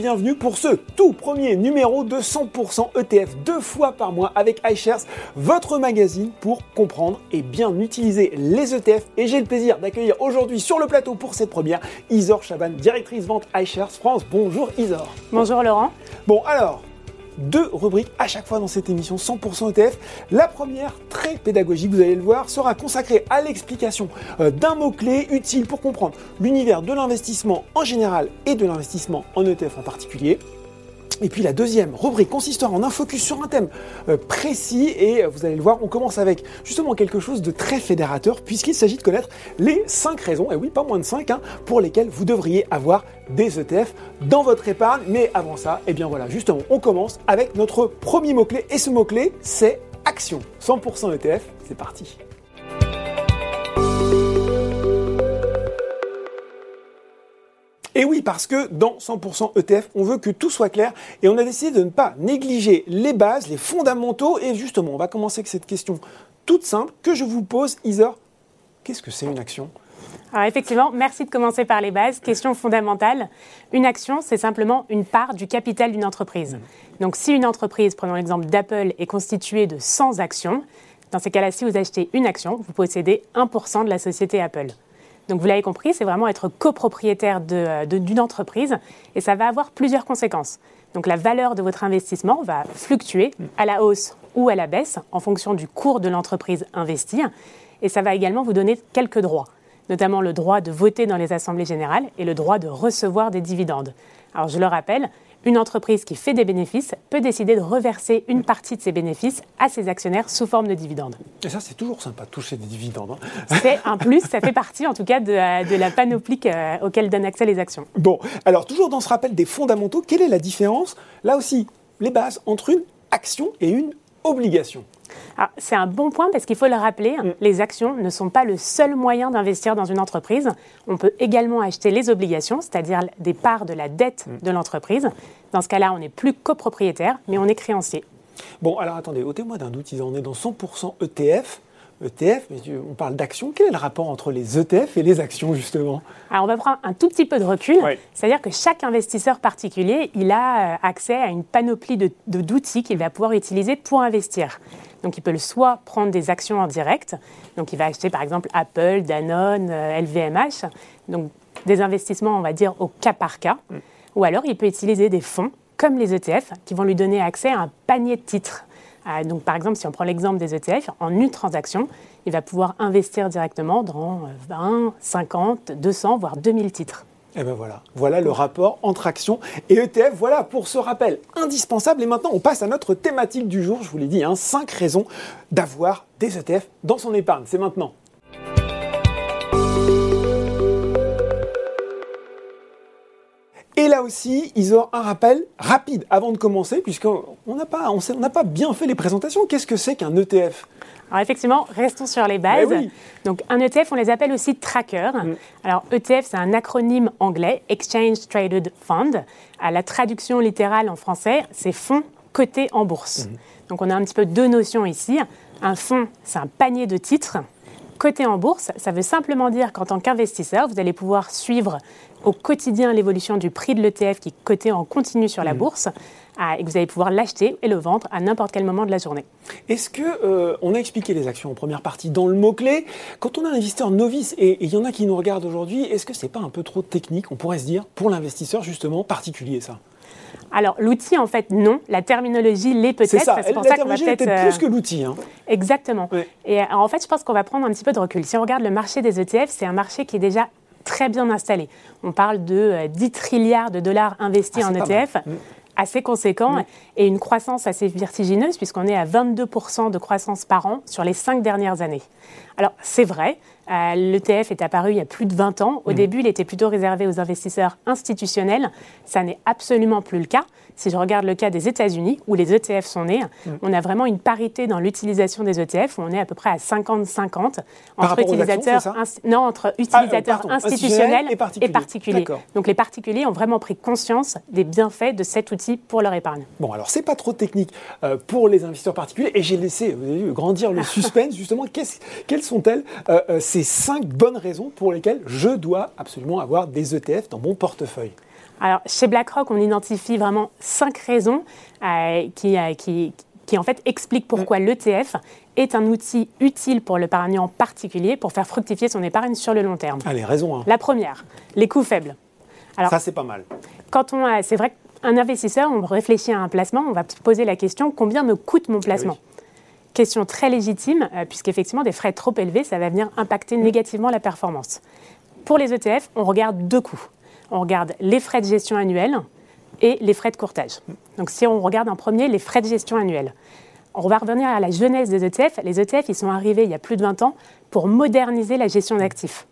bienvenue pour ce tout premier numéro de 100% ETF deux fois par mois avec iShares, votre magazine pour comprendre et bien utiliser les ETF. Et j'ai le plaisir d'accueillir aujourd'hui sur le plateau pour cette première Isor Chaban, directrice vente iShares France. Bonjour Isor. Bonjour Laurent. Bon alors, deux rubriques à chaque fois dans cette émission 100% ETF. La première, très pédagogique, vous allez le voir, sera consacrée à l'explication euh, d'un mot-clé utile pour comprendre l'univers de l'investissement en général et de l'investissement en ETF en particulier. Et puis la deuxième rubrique consistera en un focus sur un thème euh, précis et euh, vous allez le voir, on commence avec justement quelque chose de très fédérateur puisqu'il s'agit de connaître les 5 raisons, et oui pas moins de 5, hein, pour lesquelles vous devriez avoir des ETF dans votre épargne. Mais avant ça, et eh bien voilà, justement, on commence avec notre premier mot-clé et ce mot-clé c'est action. 100% ETF, c'est parti. Et oui, parce que dans 100% ETF, on veut que tout soit clair et on a décidé de ne pas négliger les bases, les fondamentaux. Et justement, on va commencer avec cette question toute simple que je vous pose, Isor. Qu'est-ce que c'est une action? Alors effectivement, merci de commencer par les bases. Question fondamentale. Une action, c'est simplement une part du capital d'une entreprise. Donc si une entreprise, prenons l'exemple d'Apple, est constituée de 100 actions, dans ces cas-là, si vous achetez une action, vous possédez 1% de la société Apple. Donc vous l'avez compris, c'est vraiment être copropriétaire d'une entreprise et ça va avoir plusieurs conséquences. Donc la valeur de votre investissement va fluctuer à la hausse ou à la baisse en fonction du cours de l'entreprise investie et ça va également vous donner quelques droits, notamment le droit de voter dans les assemblées générales et le droit de recevoir des dividendes. Alors je le rappelle, une entreprise qui fait des bénéfices peut décider de reverser une partie de ses bénéfices à ses actionnaires sous forme de dividendes. Et ça, c'est toujours sympa de toucher des dividendes. Hein. c'est un plus, ça fait partie en tout cas de, la panoplie auquel donnent accès les actions. Bon, alors toujours dans ce rappel des fondamentaux, quelle est la différence, là aussi, les bases entre une action et une obligation c'est un bon point parce qu'il faut le rappeler, mm. les actions ne sont pas le seul moyen d'investir dans une entreprise. On peut également acheter les obligations, c'est-à-dire des parts de la dette mm. de l'entreprise. Dans ce cas-là, on n'est plus copropriétaire, mais on est créancier. Bon, alors attendez, ôtez-moi d'un doute, en est dans 100% ETF. ETF, on parle d'actions. Quel est le rapport entre les ETF et les actions, justement? Alors, on va prendre un tout petit peu de recul. C'est-à-dire que chaque investisseur particulier, il a euh, accès à une panoplie d'outils qu'il va pouvoir utiliser pour investir. Donc, il peut soit prendre des actions en direct, donc il va acheter par exemple Apple, Danone, LVMH, euh, donc des investissements, on va dire, au cas par cas, mm. ou alors il peut utiliser des fonds comme les ETF qui vont lui donner accès à un panier de titres. Euh, donc, par exemple, si on prend l'exemple des ETF, en une transaction, il va pouvoir investir directement dans 20, 50, 200, voire 2000 titres. Et eh ben voilà, voilà le rapport entre action et ETF. Voilà pour ce rappel indispensable. Et maintenant, on passe à notre thématique du jour. Je vous l'ai dit, hein, 5 raisons d'avoir des ETF dans son épargne. C'est maintenant. Et là aussi, ils ont un rappel rapide avant de commencer, puisqu'on n'a pas, on pas bien fait les présentations. Qu'est-ce que c'est qu'un ETF alors effectivement, restons sur les bases. Donc un ETF, on les appelle aussi trackers. Mm. Alors ETF, c'est un acronyme anglais, Exchange Traded Fund. À la traduction littérale en français, c'est fonds cotés en bourse. Mm. Donc on a un petit peu deux notions ici. Un fonds, c'est un panier de titres. Coté en bourse, ça veut simplement dire qu'en tant qu'investisseur, vous allez pouvoir suivre au quotidien l'évolution du prix de l'ETF qui est coté en continu sur la mm. bourse et que vous allez pouvoir l'acheter et le vendre à n'importe quel moment de la journée. Est-ce que euh, on a expliqué les actions en première partie dans le mot clé Quand on a un investisseur novice et il y en a qui nous regardent aujourd'hui, est-ce que c'est pas un peu trop technique, on pourrait se dire, pour l'investisseur justement particulier ça? Alors, l'outil, en fait, non. La terminologie l'est peut-être. C'est pour la ça qu'on va peut-être. plus euh, que l'outil. Hein. Exactement. Et en fait, je pense qu'on va prendre un petit peu de recul. Si on regarde le marché des ETF, c'est un marché qui est déjà très bien installé. On parle de 10 euh, trilliards de dollars investis ah, en ETF assez conséquent et une croissance assez vertigineuse puisqu'on est à 22% de croissance par an sur les cinq dernières années. Alors c'est vrai, euh, l'ETF est apparu il y a plus de 20 ans. Au mmh. début, il était plutôt réservé aux investisseurs institutionnels. Ça n'est absolument plus le cas. Si je regarde le cas des États-Unis, où les ETF sont nés, mm. on a vraiment une parité dans l'utilisation des ETF, où on est à peu près à 50-50 entre utilisateurs, non, entre ah, institutionnels et particuliers. Donc les particuliers ont vraiment pris conscience des bienfaits de cet outil pour leur épargne. Bon, alors c'est pas trop technique euh, pour les investisseurs particuliers, et j'ai laissé vous avez vu, grandir le suspense, justement. quelles sont-elles euh, euh, ces cinq bonnes raisons pour lesquelles je dois absolument avoir des ETF dans mon portefeuille Alors, chez BlackRock, on identifie vraiment cinq raisons euh, qui, euh, qui, qui, en fait, expliquent pourquoi mm. l'ETF est un outil utile pour l'épargnant particulier pour faire fructifier son épargne sur le long terme. Allez, raison. Hein. La première, les coûts faibles. Alors, Ça, c'est pas mal. Quand on, c'est vrai qu'un investisseur, on réfléchit à un placement, on va se poser la question combien me coûte mon placement? ah Question très légitime, euh, puisqu'effectivement, des frais trop élevés, ça va venir impacter négativement la performance. Pour les ETF, on regarde deux coûts. On regarde les frais de gestion annuels et les frais de courtage. Donc si on regarde en premier les frais de gestion annuels, on va revenir à la genèse des ETF. Les ETF, ils sont arrivés il y a plus de 20 ans pour moderniser la gestion d'actifs.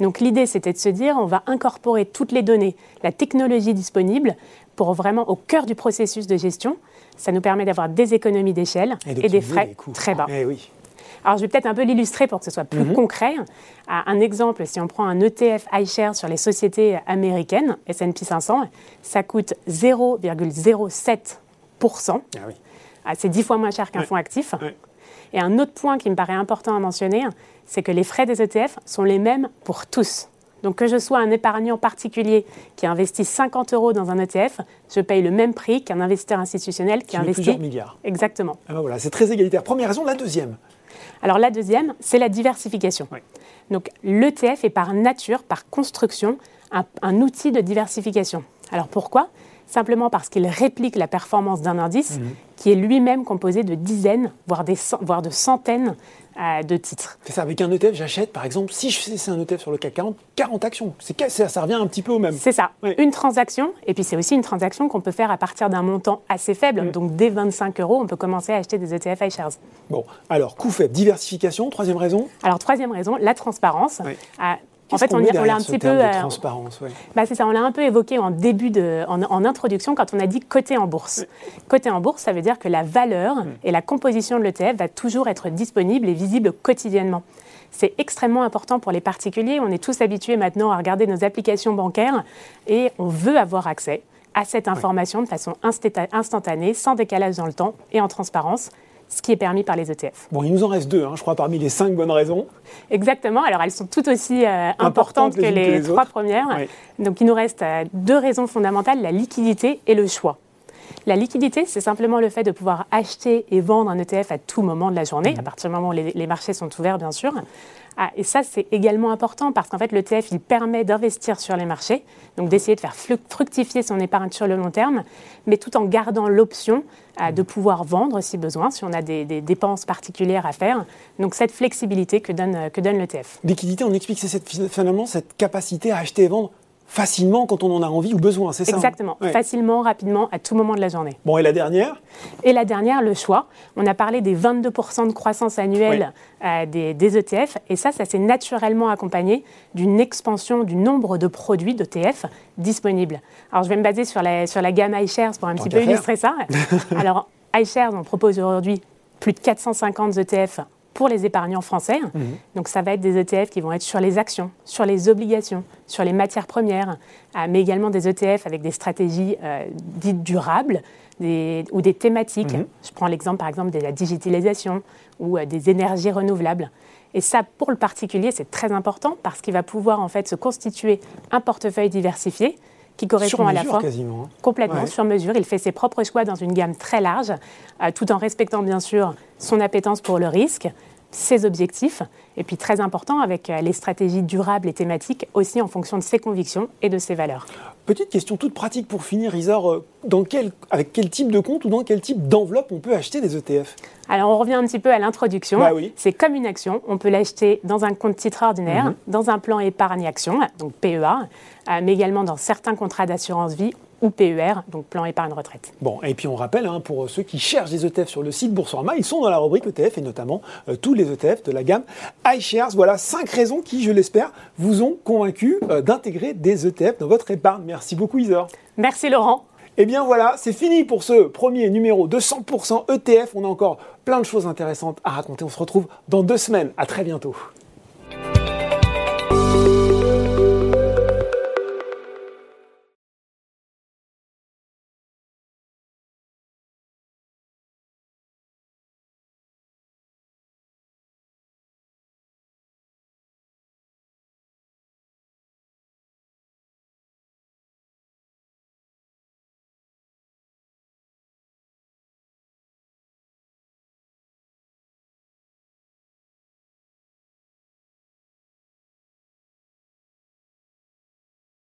Donc l'idée, c'était de se dire, on va incorporer toutes les données, la technologie disponible, pour vraiment au cœur du processus de gestion. Ça nous permet d'avoir des économies d'échelle et, des frais très bas. Eh oui. Alors, je vais peut-être un peu l'illustrer pour que ce soit plus mhm. concret. Un exemple, si on prend un ETF iShares sur les sociétés américaines, S&P 500, ça coûte 0,07%. Ah oui. Ah, c'est dix fois moins cher qu'un fonds actif. Et un autre point qui me paraît important à mentionner, c'est que les frais des ETF sont les mêmes pour tous. Donc que je sois un épargnant particulier qui investit 50 euros dans un ETF, je paye le même prix qu'un investisseur institutionnel qui, investit plusieurs milliards. Exactement. Ah ben voilà, c'est très égalitaire. Première raison, la deuxième. Alors la deuxième, c'est la diversification. Donc l'ETF est par nature, par construction, un, outil de diversification. Alors pourquoi? Simplement parce qu'il réplique la performance d'un indice mhm. qui est lui-même composé de dizaines, voire, des, voire de centaines euh, de titres. C'est ça, avec un ETF, j'achète par exemple, si c'est un ETF sur le CAC 40, 40 actions. Ça, ça revient un petit peu au même. C'est ça, une transaction, et puis c'est aussi une transaction qu'on peut faire à partir d'un montant assez faible. Donc dès 25 euros, on peut commencer à acheter des ETF iShares. Bon, alors coût faible, diversification, troisième raison? Alors troisième raison, la transparence. Euh, en fait, on, l'a un petit peu. De transparence, bah, c'est ça, on l'a un peu évoqué en début de, en, introduction quand on a dit côté en bourse. Côté en bourse, ça veut dire que la valeur et la composition de l'ETF va toujours être disponible et visible quotidiennement. C'est extrêmement important pour les particuliers. On est tous habitués maintenant à regarder nos applications bancaires et on veut avoir accès à cette information de façon instantanée, sans décalage dans le temps et en transparence ce qui est permis par les ETF. Bon, il nous en reste deux, hein, je crois, parmi les cinq bonnes raisons. Exactement. Alors, elles sont toutes aussi euh, importantes, que les, trois premières. Donc, il nous reste euh, deux raisons fondamentales, la liquidité et le choix. La liquidité, c'est simplement le fait de pouvoir acheter et vendre un ETF à tout moment de la journée, mmh. à partir du moment où les marchés sont ouverts, bien sûr. Ah, et ça, c'est également important parce qu'en fait, l'ETF, il permet d'investir sur les marchés, donc d'essayer de faire fructifier son épargne sur le long terme, mais tout en gardant l'option euh, de pouvoir vendre si besoin, si on a des, dépenses particulières à faire. Donc cette flexibilité que donne, que donne l'ETF. Liquidité, on explique, c'est finalement cette capacité à acheter et vendre facilement quand on en a envie ou besoin, c'est ça hein Exactement, facilement, rapidement, à tout moment de la journée. Bon, et la dernière? Et la dernière, le choix. On a parlé des 22% de croissance annuelle euh, des, ETF, et ça, ça s'est naturellement accompagné d'une expansion du nombre de produits d'ETF disponibles. Alors, je vais me baser sur la, sur la gamme iShares pour un petit peu illustrer ça. Alors, iShares, on propose aujourd'hui plus de 450 ETF pour les épargnants français. Mhm. Donc ça va être des ETF qui vont être sur les actions, sur les obligations, sur les matières premières, euh, mais également des ETF avec des stratégies euh, dites durables ou des thématiques. Mhm. Je prends l'exemple par exemple de la digitalisation ou euh, des énergies renouvelables. Et ça, pour le particulier, c'est très important parce qu'il va pouvoir en fait se constituer un portefeuille diversifié qui correspond à la fois quasiment. Hein. complètement sur mesure. Il fait ses propres choix dans une gamme très large, tout en respectant bien sûr son appétence pour le risque, ses objectifs, et puis très important avec euh, les stratégies durables et thématiques aussi en fonction de ses convictions et de ses valeurs. Petite question toute pratique pour finir, Isor, euh, dans quel, avec quel type de compte ou dans quel type d'enveloppe on peut acheter des ETF Alors on revient un petit peu à l'introduction. Bah oui. C'est comme une action, on peut l'acheter dans un compte titre ordinaire, mhm. dans un plan épargne action, donc PEA, euh, mais également dans certains contrats d'assurance vie ou PER, donc plan épargne retraite. Bon, et puis on rappelle, hein, pour ceux qui cherchent des ETF sur le site Boursorama, ils sont dans la rubrique ETF et notamment euh, tous les ETF de la gamme iShares. Voilà cinq raisons qui, je l'espère, vous ont convaincu euh, d'intégrer des ETF dans votre épargne. Merci beaucoup Isor. Merci Laurent. Et eh bien voilà, c'est fini pour ce premier numéro de 100% ETF. On a encore plein de choses intéressantes à raconter. On se retrouve dans deux semaines. À très bientôt.